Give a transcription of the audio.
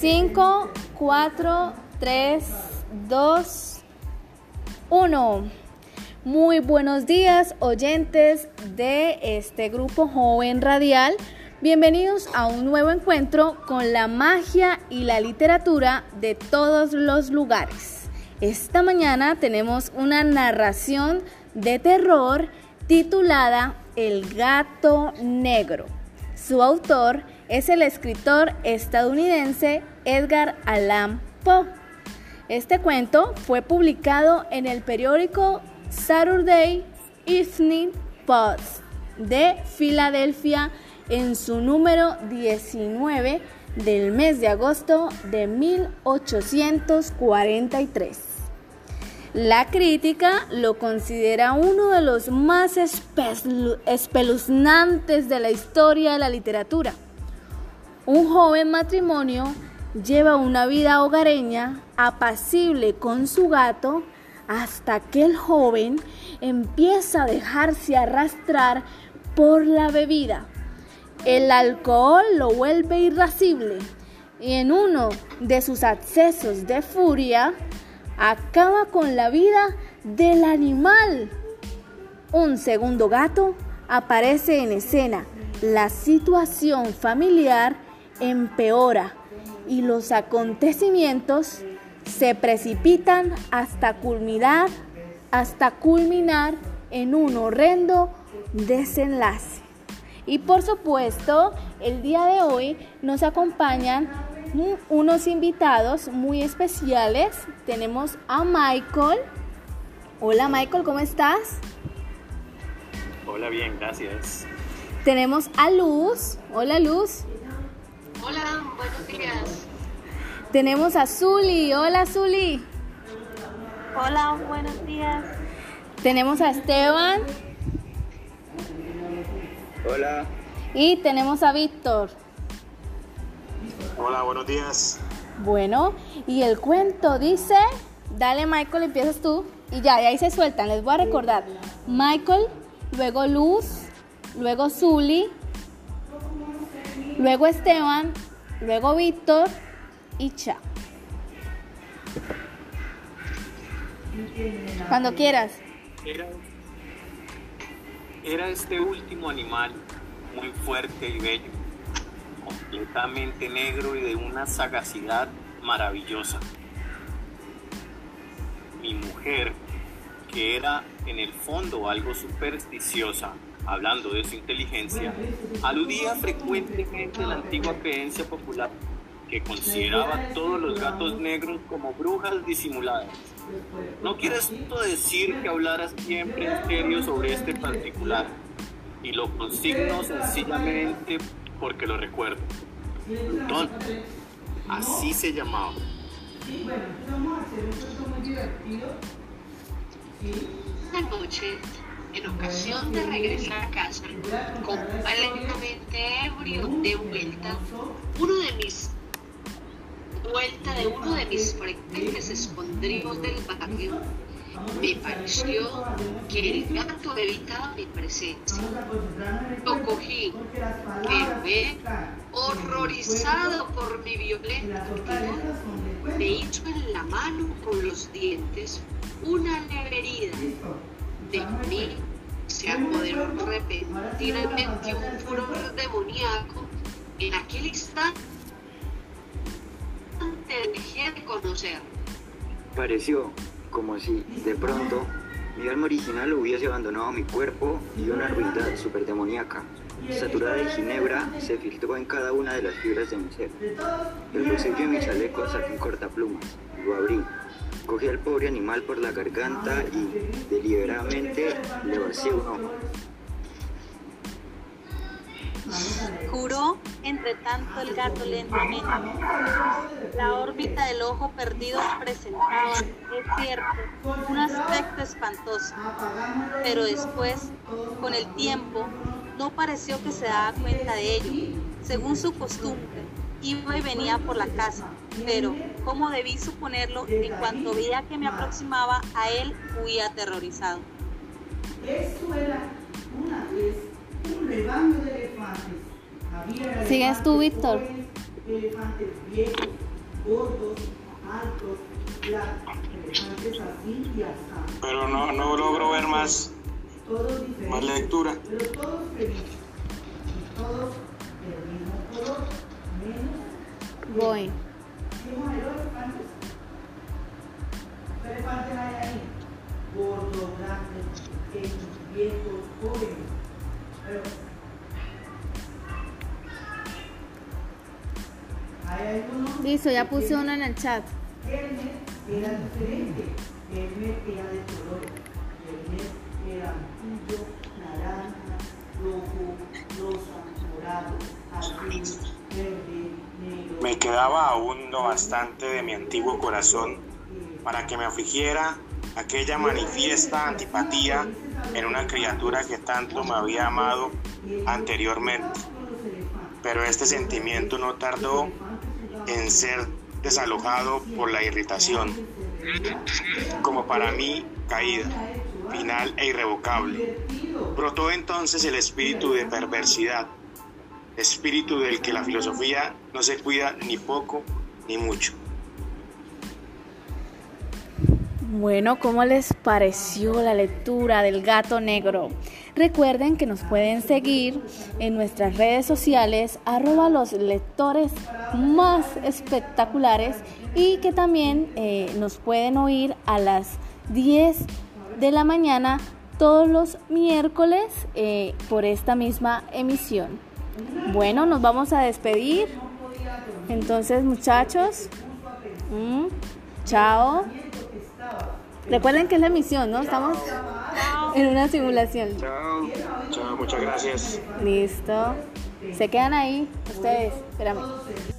5, 4, 3, 2, 1. Muy buenos días oyentes de este grupo joven radial. Bienvenidos a un nuevo encuentro con la magia y la literatura de todos los lugares. Esta mañana tenemos una narración de terror titulada El gato negro. Su autor es el escritor estadounidense Edgar Allan Poe. Este cuento fue publicado en el periódico Saturday Evening Post de Filadelfia en su número 19 del mes de agosto de 1843. La crítica lo considera uno de los más espeluznantes de la historia de la literatura. Un joven matrimonio lleva una vida hogareña apacible con su gato hasta que el joven empieza a dejarse arrastrar por la bebida. El alcohol lo vuelve irascible y en uno de sus accesos de furia acaba con la vida del animal. Un segundo gato aparece en escena. La situación familiar empeora y los acontecimientos se precipitan hasta culminar, hasta culminar en un horrendo desenlace. Y por supuesto, el día de hoy nos acompañan unos invitados muy especiales. Tenemos a Michael. Hola Michael, ¿cómo estás? Hola, bien, gracias. Tenemos a Luz. Hola Luz. Buenos días. Tenemos a Zuli. Hola, Zuli. Hola, buenos días. Tenemos a Esteban. Hola. Y tenemos a Víctor. Hola, buenos días. Bueno, y el cuento dice, dale Michael, empiezas tú. Y ya, y ahí se sueltan, les voy a recordar. Michael, luego Luz, luego Zuli, luego Esteban, luego Víctor y Cha. Cuando quieras. Era, era este último animal muy fuerte y bello, completamente negro y de una sagacidad maravillosa. Mi mujer, que era en el fondo algo supersticiosa, hablando de su inteligencia, aludía frecuentemente a la antigua creencia popular que consideraba a todos los gatos negros como brujas disimuladas. No quiero esto decir que hablara siempre en serio sobre este particular, y lo consigno sencillamente porque lo recuerdo. Así se llamaba. En ocasión de regresar a casa, completamente ebrio de vuelta, uno de mis vuelta de uno de mis frecuentes escondrijos del barrio, me pareció que el gato evitaba mi presencia. Lo cogí, pero él, horrorizado por mi violenta actitud, me hizo en la mano con los dientes una leve herida. De mí se apoderó repentinamente un furor demoníaco. En aquel instante dejé de conocer. Pareció como si de pronto mi alma original hubiese abandonado mi cuerpo y una ruindad superdemoníaca, saturada de ginebra, se filtró en cada una de las fibras de mi ser. Del bolsillo de mi chaleco saqué un cortaplumas, lo abrí, cogí al pobre animal por la garganta y deliberadamente le vacié un ojo. Curó entre tanto el gato lentamente. La órbita del ojo perdido presentaba, es cierto, un aspecto espantoso, pero después, con el tiempo, no pareció que se daba cuenta de ello. Según su costumbre, iba y venía por la casa, pero, como debí suponerlo, en cuanto veía que me aproximaba a él, huía aterrorizado. Eso era una vez un rebaño de elefantes. Había ¿Sigues tú, Víctor? elefantes viejos, gordos, altos, flacos, elefantes así y así. Pero no, no logro ver más, Todos más diferentes, lectura. pero todos felices. Y todos del mismo color, menos Voy. Pequeños, viejos, jóvenes. Pero hay algunos Listo, ya puse uno en el chat. Hermes era diferente. Hermes era de color. Hermes era amarillo, naranja, rojo, rosa, morado, azul, verde, negro. Me quedaba aún lo bastante de mi antiguo corazón para que me afligiera aquella manifiesta antipatía en una criatura que tanto me había amado anteriormente. Pero este sentimiento no tardó en ser desalojado por la irritación, como para mí caída, final e irrevocable. Brotó entonces el espíritu de perversidad, espíritu del que la filosofía no se cuida ni poco ni mucho. Bueno, ¿cómo les pareció la lectura del gato negro? Recuerden que nos pueden seguir en nuestras redes sociales, arroba los lectores más espectaculares y que también eh, nos pueden oír a las 10 de la mañana todos los miércoles eh, por esta misma emisión. Bueno, nos vamos a despedir. Entonces, muchachos, mm, chao. Recuerden que es la emisión, ¿no? Estamos en una simulación. Chao. Chao, muchas gracias. Listo. Se quedan ahí ustedes. Espérame.